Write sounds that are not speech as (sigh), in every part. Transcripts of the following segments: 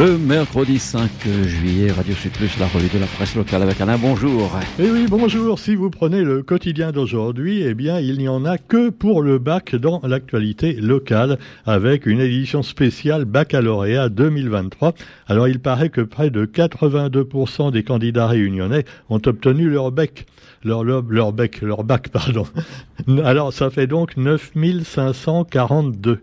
Le mercredi 5 juillet, Radio Sud Plus, la revue de la presse locale avec Alain. Bonjour. Eh oui, bonjour. Si vous prenez le quotidien d'aujourd'hui, eh bien, il n'y en a que pour le bac dans l'actualité locale avec une édition spéciale baccalauréat 2023. Alors, il paraît que près de 82% des candidats réunionnais ont obtenu leur bec. Bac. (laughs) Alors, ça fait donc 9542.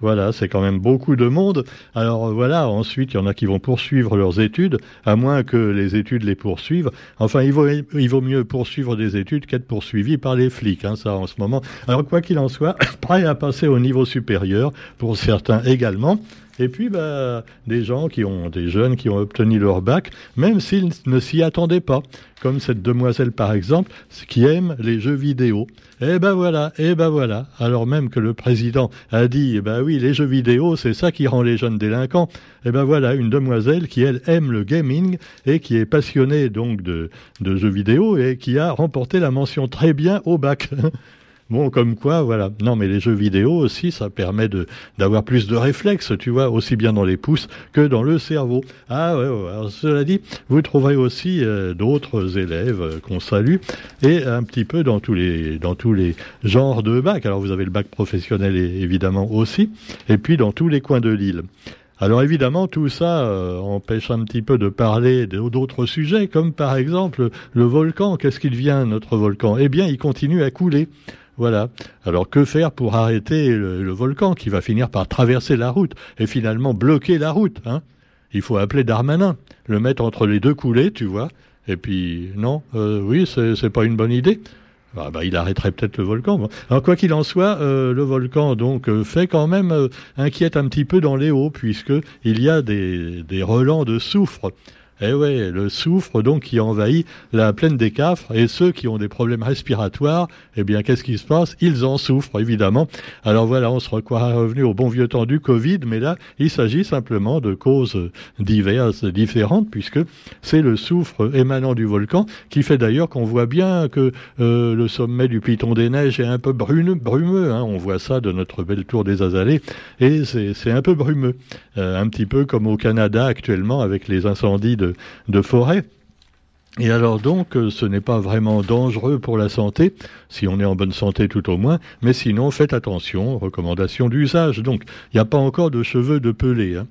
Voilà, c'est quand même beaucoup de monde. Alors voilà, ensuite, il y en a qui vont poursuivre leurs études, à moins que les études les poursuivent. Enfin, il vaut, il vaut mieux poursuivre des études qu'être poursuivi par les flics, hein, ça, en ce moment. Alors, quoi qu'il en soit, (coughs) prêt à passer au niveau supérieur, pour certains également. Et puis, bah, des gens qui ont, des jeunes qui ont obtenu leur bac, même s'ils ne s'y attendaient pas. Comme cette demoiselle, par exemple, qui aime les jeux vidéo. Eh ben voilà, eh ben voilà. Alors même que le président a dit, eh ben oui, les jeux vidéo, c'est ça qui rend les jeunes délinquants. Eh ben voilà, une demoiselle qui, elle, aime le gaming et qui est passionnée donc de, de jeux vidéo et qui a remporté la mention très bien au bac. (laughs) Bon, comme quoi, voilà. Non, mais les jeux vidéo aussi, ça permet de d'avoir plus de réflexes, tu vois, aussi bien dans les pouces que dans le cerveau. Ah ouais. Alors, cela dit, vous trouverez aussi euh, d'autres élèves euh, qu'on salue et un petit peu dans tous les dans tous les genres de bac. Alors vous avez le bac professionnel évidemment aussi, et puis dans tous les coins de l'île. Alors évidemment, tout ça euh, empêche un petit peu de parler d'autres sujets, comme par exemple le volcan. Qu'est-ce qu'il vient, notre volcan? Eh bien, il continue à couler. Voilà. Alors que faire pour arrêter le, volcan qui va finir par traverser la route et finalement bloquer la route hein? Il faut appeler Darmanin, le mettre entre les deux coulées, tu vois. Et puis non, euh, oui, c'est pas une bonne idée. Ah bah, il arrêterait peut-être le volcan. Alors quoi qu'il en soit, euh, le volcan donc euh, fait quand même euh, inquiète un petit peu dans les hauts puisque il y a des, des relents de soufre. Eh ouais, le soufre donc qui envahit la plaine des Cafres et ceux qui ont des problèmes respiratoires, eh bien qu'est-ce qui se passe? Ils en souffrent évidemment. Alors voilà, on se croirait revenu au bon vieux temps du Covid, mais là il s'agit simplement de causes diverses, différentes, puisque c'est le soufre émanant du volcan qui fait d'ailleurs qu'on voit bien que euh, le sommet du Piton des Neiges est un peu brumeux. Hein. On voit ça de notre belle tour des Azalées et c'est un peu brumeux, euh, un petit peu comme au Canada actuellement avec les incendies de de, forêt. Et alors donc, euh, ce n'est pas vraiment dangereux pour la santé, si on est en bonne santé tout au moins, mais sinon faites attention, recommandation d'usage. Donc, il n'y a pas encore de cheveux de pelé. Hein.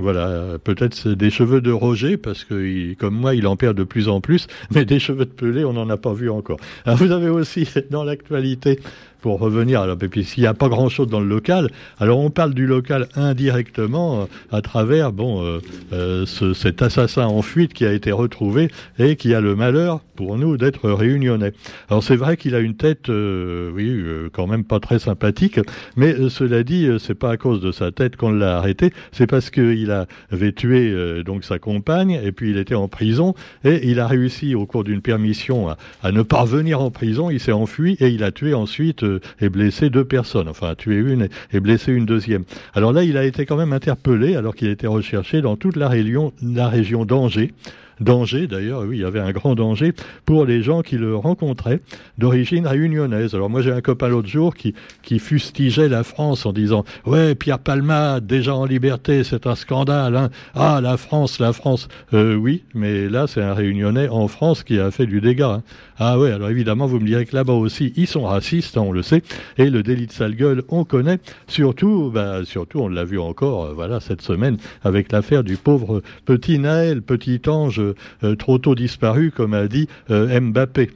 Voilà, peut-être des cheveux de Roger, parce que comme moi, il en perd de plus en plus, mais des cheveux de pelé, on n'en a pas vu encore. Alors, vous avez aussi (laughs) dans l'actualité pour revenir, alors, s'il n'y a pas grand-chose dans le local, alors on parle du local indirectement euh, à travers bon euh, euh, ce, cet assassin en fuite qui a été retrouvé et qui a le malheur pour nous d'être réunionnais. Alors c'est vrai qu'il a une tête, oui, quand même pas très sympathique, mais cela dit, c'est pas à cause de sa tête qu'on l'a arrêté, c'est parce qu'il avait tué donc sa compagne et puis il était en prison et il a réussi au cours d'une permission à, à, ne pas revenir en prison, il s'est enfui et il a tué ensuite et blessé deux personnes, enfin tué une et, et, blessé une deuxième. Alors là, il a été quand même interpellé alors qu'il était recherché dans toute la région, la région d'Angers danger d'ailleurs, oui, il y avait un grand danger pour les gens qui le rencontraient d'origine réunionnaise. Alors moi j'ai un copain l'autre jour qui, qui fustigeait la France en disant Ouais, Pierre Palma, déjà en liberté, c'est un scandale. Hein. Ah, la France, la France. Euh, oui, mais là c'est un réunionnais en France qui a fait du dégât. Hein. Ah ouais, alors évidemment vous me direz que là-bas aussi ils sont racistes, hein, on le sait, et le délit de sale gueule on connaît. Surtout, bah, surtout on l'a vu encore, euh, voilà, cette semaine avec l'affaire du pauvre petit Naël, petit ange trop tôt disparu, comme a dit euh, Mbappé.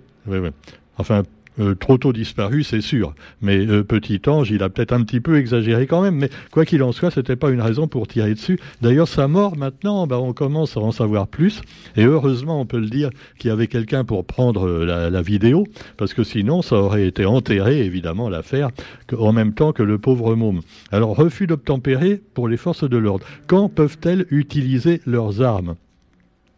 Enfin, euh, trop tôt disparu, c'est sûr. Mais euh, Petit Ange, il a peut-être un petit peu exagéré quand même. Mais quoi qu'il en soit, c'était pas une raison pour tirer dessus. D'ailleurs, sa mort maintenant, bah, on commence à en savoir plus. Et heureusement, on peut le dire, qu'il y avait quelqu'un pour prendre la, la, vidéo, parce que sinon, ça aurait été enterré, évidemment, l'affaire, en même temps que le pauvre môme. Alors, refus d'obtempérer pour les forces de l'ordre. Quand peuvent-elles utiliser leurs armes?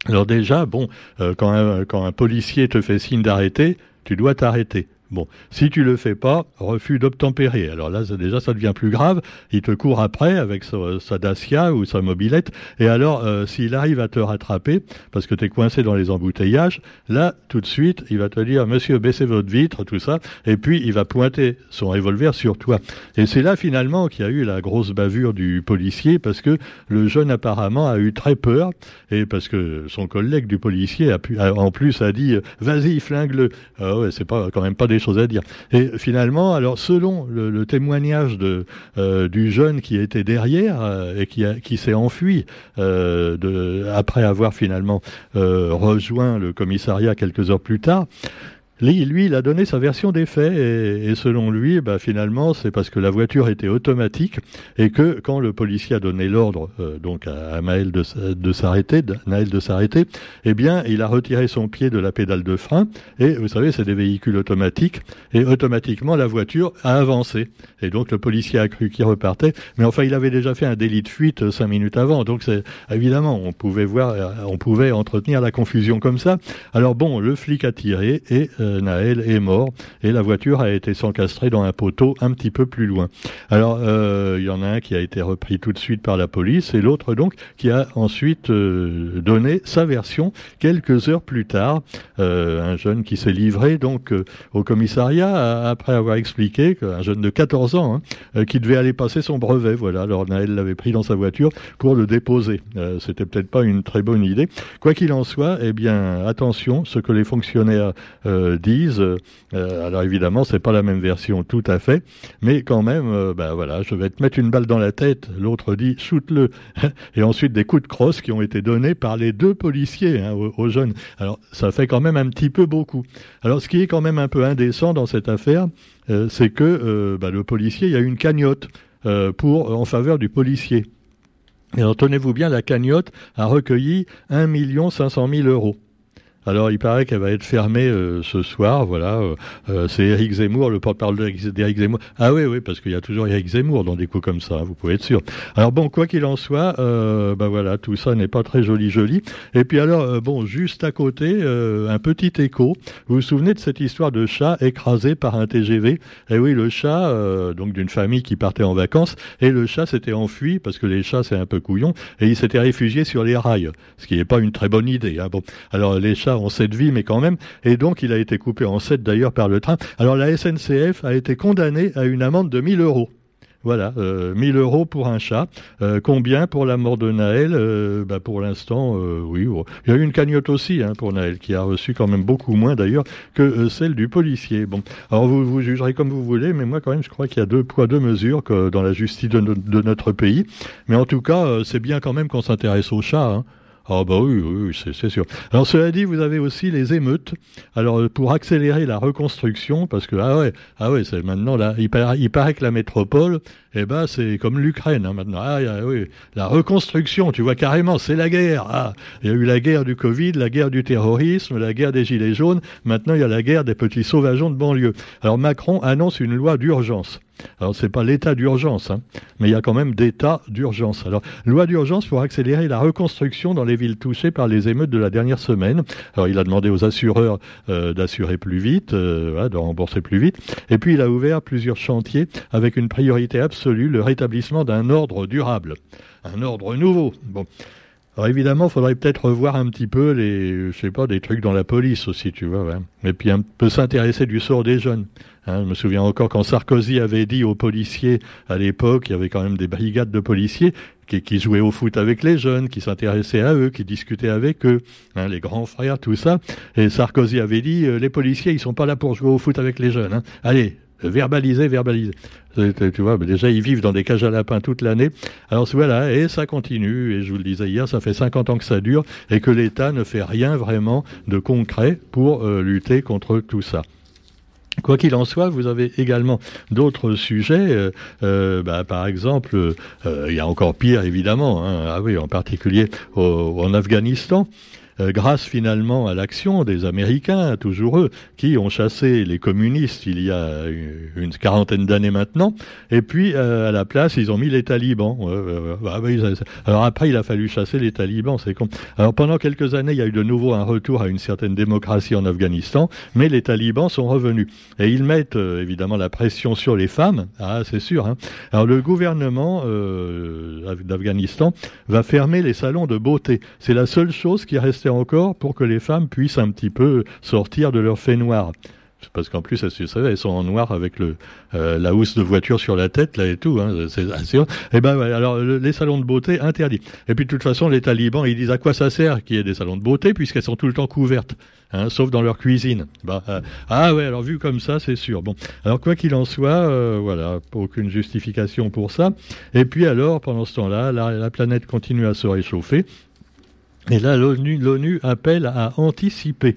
Alors déjà, bon, euh, quand, un, quand un policier te fait signe d'arrêter, tu dois t'arrêter. Bon, si tu le fais pas, refus d'obtempérer. Alors là, déjà, ça devient plus grave. Il te court après avec sa, Dacia ou sa mobilette. Et alors, euh, s'il arrive à te rattraper, parce que tu es coincé dans les embouteillages, là, tout de suite, il va te dire, monsieur, baissez votre vitre, tout ça. Et puis, il va pointer son revolver sur toi. Et c'est là, finalement, qu'il y a eu la grosse bavure du policier, parce que le jeune, apparemment, a eu très peur. Et parce que son collègue du policier, a pu, en plus, a dit, vas-y, flingue-le. Ah c'est pas, quand même pas des choses à dire. Et finalement, alors selon le, témoignage euh, du jeune qui était derrière euh, et qui, qui s'est enfui euh, après avoir finalement rejoint le commissariat quelques heures plus tard, lui, il a donné sa version des faits et, selon lui, bah, finalement, c'est parce que la voiture était automatique et que quand le policier a donné l'ordre euh, donc à, Maël de, de s'arrêter, Naël de s'arrêter, eh bien, il a retiré son pied de la pédale de frein et vous savez, c'est des véhicules automatiques et automatiquement la voiture a avancé. Et donc le policier a cru qu'il repartait, mais enfin, il avait déjà fait un délit de fuite euh, cinq minutes avant, donc c'est évidemment, on pouvait voir, euh, on pouvait entretenir la confusion comme ça. Alors bon, le flic a tiré et euh, Naël est mort et la voiture a été s'encastrée dans un poteau un petit peu plus loin. Alors euh, il y en a un qui a été repris tout de suite par la police et l'autre donc qui a ensuite euh, donné sa version quelques heures plus tard. un jeune qui s'est livré donc au commissariat après avoir expliqué qu'un jeune de 14 ans hein, qui devait aller passer son brevet. Voilà, alors Naël l'avait pris dans sa voiture pour le déposer. C'était peut-être pas une très bonne idée. Quoi qu'il en soit, eh bien attention, ce que les fonctionnaires disent. Euh, alors évidemment, c'est pas la même version tout à fait, mais quand même, euh, ben voilà, je vais te mettre une balle dans la tête. L'autre dit shoot-le, (laughs) et ensuite des coups de crosse qui ont été donnés par les deux policiers hein, aux, jeunes. Alors ça fait quand même un petit peu beaucoup. Alors ce qui est quand même un peu indécent dans cette affaire, euh, c'est que ben, le policier, il y a une cagnotte pour en faveur du policier. Et alors tenez-vous bien, la cagnotte a recueilli 1 500 000 euros. Alors, il paraît qu'elle va être fermée euh, ce soir. Voilà, euh, euh, c'est Éric Zemmour, le porte-parole d'Éric Zemmour. Ah oui, oui, parce qu'il y a toujours Éric Zemmour dans des coups comme ça. Vous pouvez être sûr. Alors bon, quoi qu'il en soit, ben voilà, tout ça n'est pas très joli, joli. Et puis alors, bon, juste à côté, un petit écho. Vous vous souvenez de cette histoire de chat écrasé par un TGV Eh oui, le chat, donc d'une famille qui partait en vacances, et le chat s'était enfui parce que les chats c'est un peu couillon, et il s'était réfugié sur les rails, ce qui n'est pas une très bonne idée. Hein. Bon, alors les chats en sept vies, mais quand même. Et donc, il a été coupé en sept d'ailleurs par le train. Alors, la SNCF a été condamnée à une amende de 1000 euros. Voilà, euh, 1000 euros pour un chat. Euh, combien pour la mort de Naël? Euh, bah Pour l'instant, euh, oui. Il y a eu une cagnotte aussi hein, pour Naël, qui a reçu quand même beaucoup moins d'ailleurs que celle du policier. Bon, alors vous, vous jugerez comme vous voulez, mais moi quand même, je crois qu'il y a deux poids, deux mesures dans la justice de, de notre pays. Mais en tout cas, c'est bien quand même qu'on s'intéresse aux chats. Hein. Ah bah oui, oui, c'est sûr. Alors cela dit, vous avez aussi les émeutes. Alors euh, pour accélérer la reconstruction, parce que ah ouais, ah ouais, c'est maintenant là, il il paraît que la métropole, eh ben c'est comme l'Ukraine hein, maintenant. Ah oui, la reconstruction, tu vois carrément, c'est la guerre. Ah, il y a eu la guerre du Covid, la guerre du terrorisme, la guerre des gilets jaunes. Maintenant, il y a la guerre des petits sauvageons de banlieue. Alors Macron annonce une loi d'urgence. Alors c'est pas l'état d'urgence, hein, mais il y a quand même d'état d'urgence. Alors loi d'urgence pour accélérer la reconstruction dans les villes touchées par les émeutes de la dernière semaine. Alors il a demandé aux assureurs euh, d'assurer plus vite, euh, de rembourser plus vite, et puis il a ouvert plusieurs chantiers avec une priorité absolue, le rétablissement d'un ordre durable, un ordre nouveau. Bon. Évidemment, il faudrait peut-être revoir un petit peu les, pas, des trucs dans la police aussi, tu vois. Et puis un peu s'intéresser du sort des jeunes. Hein, je me souviens encore quand Sarkozy avait dit aux policiers à l'époque, il y avait quand même des brigades de policiers qui, qui jouaient au foot avec les jeunes, qui s'intéressaient à eux, qui discutaient avec eux, hein, les grands frères, tout ça. Et Sarkozy avait dit, euh, les policiers, ils sont pas là pour jouer au foot avec les jeunes. Hein. Allez, verbaliser, verbaliser. Tu vois, déjà, ils vivent dans des cages à lapins toute l'année. Alors voilà, et ça continue. Et je vous le disais hier, ça fait 50 ans que ça dure et que l'État ne fait rien vraiment de concret pour euh, lutter contre tout ça. Quoi qu'il en soit, vous avez également d'autres sujets. Euh, euh, bah, par exemple, il y a encore pire évidemment. Hein, ah oui, en particulier en Afghanistan. Grâce finalement à l'action des Américains, toujours eux, qui ont chassé les communistes il y a une quarantaine d'années maintenant, et puis à la place ils ont mis les talibans. Ah alors après il a fallu chasser les talibans, c'est con. Alors pendant quelques années il y a eu de nouveau un retour à une certaine démocratie en Afghanistan, mais les talibans sont revenus et ils mettent évidemment la pression sur les femmes, ah c'est sûr. Hein. Alors le gouvernement euh, d'Afghanistan va fermer les salons de beauté. C'est la seule chose qui encore pour que les femmes puissent un petit peu sortir de leur fait noir parce qu'en plus, vous savez, elles sont en noir avec le, euh, la housse de voiture sur la tête, là et tout. Hein, c'est Et eh ben, alors les salons de beauté interdits. Et puis de toute façon, les talibans, ils disent à quoi ça sert qu'il y ait des salons de beauté puisqu'elles sont tout le temps couvertes, hein, sauf dans leur cuisine. Bah, euh, ah ouais, alors vu comme ça, c'est sûr. Bon, alors quoi qu'il en soit, euh, voilà, aucune justification pour ça. Et puis alors, pendant ce temps-là, la planète continue à se réchauffer. Et là, l'ONU appelle à anticiper.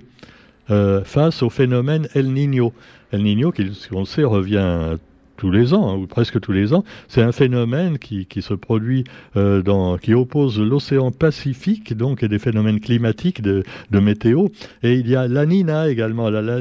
Euh, face au phénomène El Niño. El Niño, qui, on sait, revient tous les ans, hein, ou presque tous les ans. C'est un phénomène qui, se produit euh, dans, qui oppose l'océan Pacifique, donc, et des phénomènes climatiques de, météo. Et il y a la Nina également. La,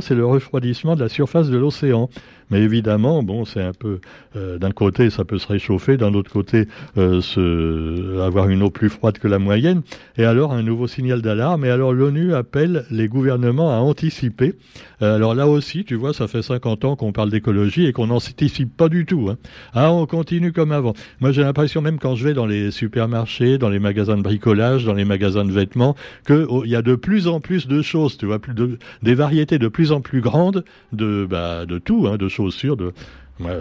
c'est le refroidissement de la surface de l'océan. Mais évidemment, bon, c'est un peu euh, d'un côté ça peut se réchauffer, d'un autre côté euh, avoir une eau plus froide que la moyenne, et alors un nouveau signal d'alarme. Et alors l'ONU appelle les gouvernements à anticiper. Euh, alors là aussi, tu vois, ça fait 50 ans qu'on parle d'écologie et qu'on n'anticipe pas du tout. Hein. Ah, on continue comme avant. Moi, j'ai l'impression même quand je vais dans les supermarchés, dans les magasins de bricolage, dans les magasins de vêtements, qu'il oh, y a de plus en plus de choses, tu vois, plus de, des variétés de plus en plus grandes de, bah, tout, hein, de choses De...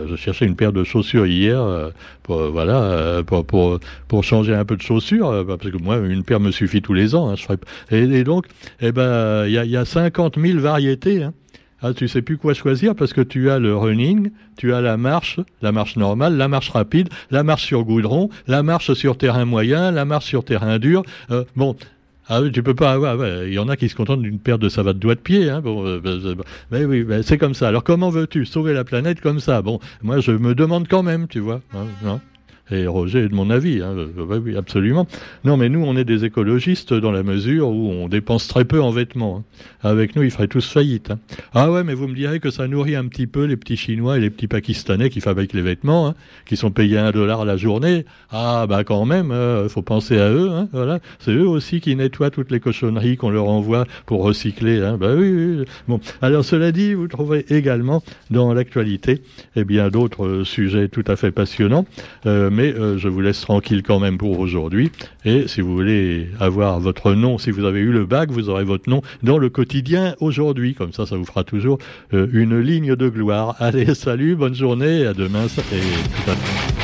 Je cherchais une paire de chaussures hier, euh, pour, euh, voilà, euh, pour, pour, changer un peu de chaussures, parce que moi, une paire me suffit tous les ans. Hein, ferais... et, donc, eh ben, il y a, y a 50 000 variétés. Hein. Ah, tu sais plus quoi choisir parce que tu as le running, tu as la marche, la marche normale, la marche rapide, la marche sur goudron, la marche sur terrain moyen, la marche sur terrain dur. bon, ah oui, tu peux pas il y en a qui se contentent d'une paire de savates doigts de pied. Hein, bon, euh, bah, bah, mais oui, bah, c'est comme ça. Alors comment veux-tu sauver la planète comme ça? Bon, moi je me demande quand même, tu vois. Hein, non et Roger est de mon avis, hein, oui, absolument. Non, mais nous, on est des écologistes dans la mesure où on dépense très peu en vêtements. Hein. Avec nous, ils feraient tous faillite. Hein. Ah ouais, mais vous me direz que ça nourrit un petit peu les petits Chinois et les petits Pakistanais qui fabriquent les vêtements, hein, qui sont payés un dollar la journée. Ah bah quand même, euh, faut penser à eux. Hein, voilà, c'est eux aussi qui nettoient toutes les cochonneries qu'on leur envoie pour recycler. Bah oui, oui. Bon, alors cela dit, vous trouverez également dans l'actualité, eh bien d'autres euh, sujets tout à fait passionnants. Euh, euh, je vous laisse tranquille quand même pour aujourd'hui. Et si vous voulez avoir votre nom, si vous avez eu le bac, vous aurez votre nom dans le quotidien aujourd'hui. Comme ça, ça vous fera toujours euh, une ligne de gloire. Allez, salut, bonne journée, à demain et.